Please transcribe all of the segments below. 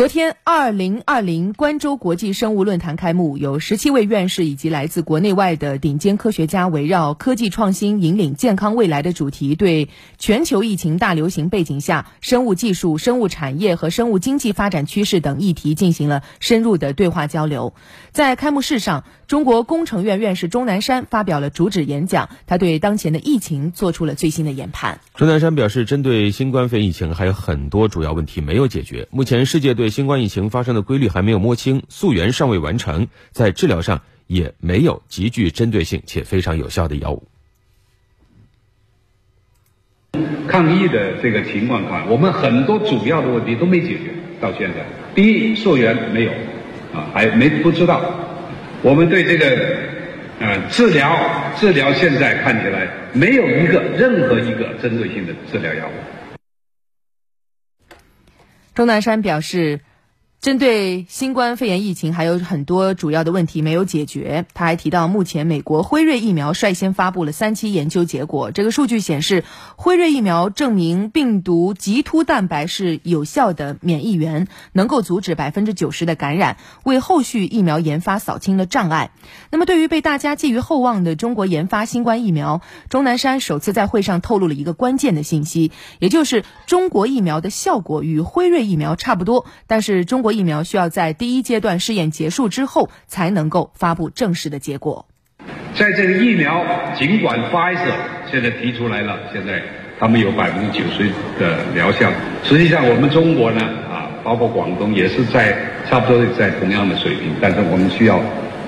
昨天，二零二零关州国际生物论坛开幕，有十七位院士以及来自国内外的顶尖科学家，围绕“科技创新引领健康未来”的主题，对全球疫情大流行背景下生物技术、生物产业和生物经济发展趋势等议题进行了深入的对话交流。在开幕式上，中国工程院院士钟南山发表了主旨演讲，他对当前的疫情做出了最新的研判。钟南山表示，针对新冠肺炎疫情，还有很多主要问题没有解决。目前，世界对新冠疫情发生的规律还没有摸清，溯源尚未完成，在治疗上也没有极具针对性且非常有效的药物。抗疫的这个情况看，我们很多主要的问题都没解决，到现在，第一溯源没有，啊，还没不知道，我们对这个，呃，治疗治疗现在看起来没有一个任何一个针对性的治疗药物。钟南山表示。针对新冠肺炎疫情，还有很多主要的问题没有解决。他还提到，目前美国辉瑞疫苗率先发布了三期研究结果。这个数据显示，辉瑞疫苗证明病毒棘突蛋白是有效的免疫源，能够阻止百分之九十的感染，为后续疫苗研发扫清了障碍。那么，对于被大家寄予厚望的中国研发新冠疫苗，钟南山首次在会上透露了一个关键的信息，也就是中国疫苗的效果与辉瑞疫苗差不多，但是中国国。疫苗需要在第一阶段试验结束之后才能够发布正式的结果。在这个疫苗，尽管 Pfizer 现在提出来了，现在他们有百分之九十的疗效，实际上我们中国呢，啊，包括广东也是在差不多在同样的水平，但是我们需要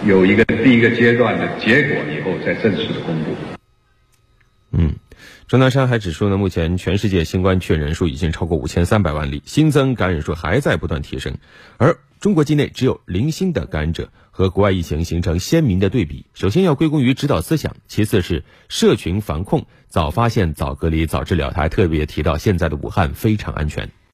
有一个第一个阶段的结果以后再正式的公布。嗯。钟南山还指出呢，目前全世界新冠确诊人数已经超过五千三百万例，新增感染数还在不断提升，而中国境内只有零星的感染者，和国外疫情形成鲜明的对比。首先要归功于指导思想，其次是社群防控，早发现、早隔离、早治疗。他还特别提到，现在的武汉非常安全。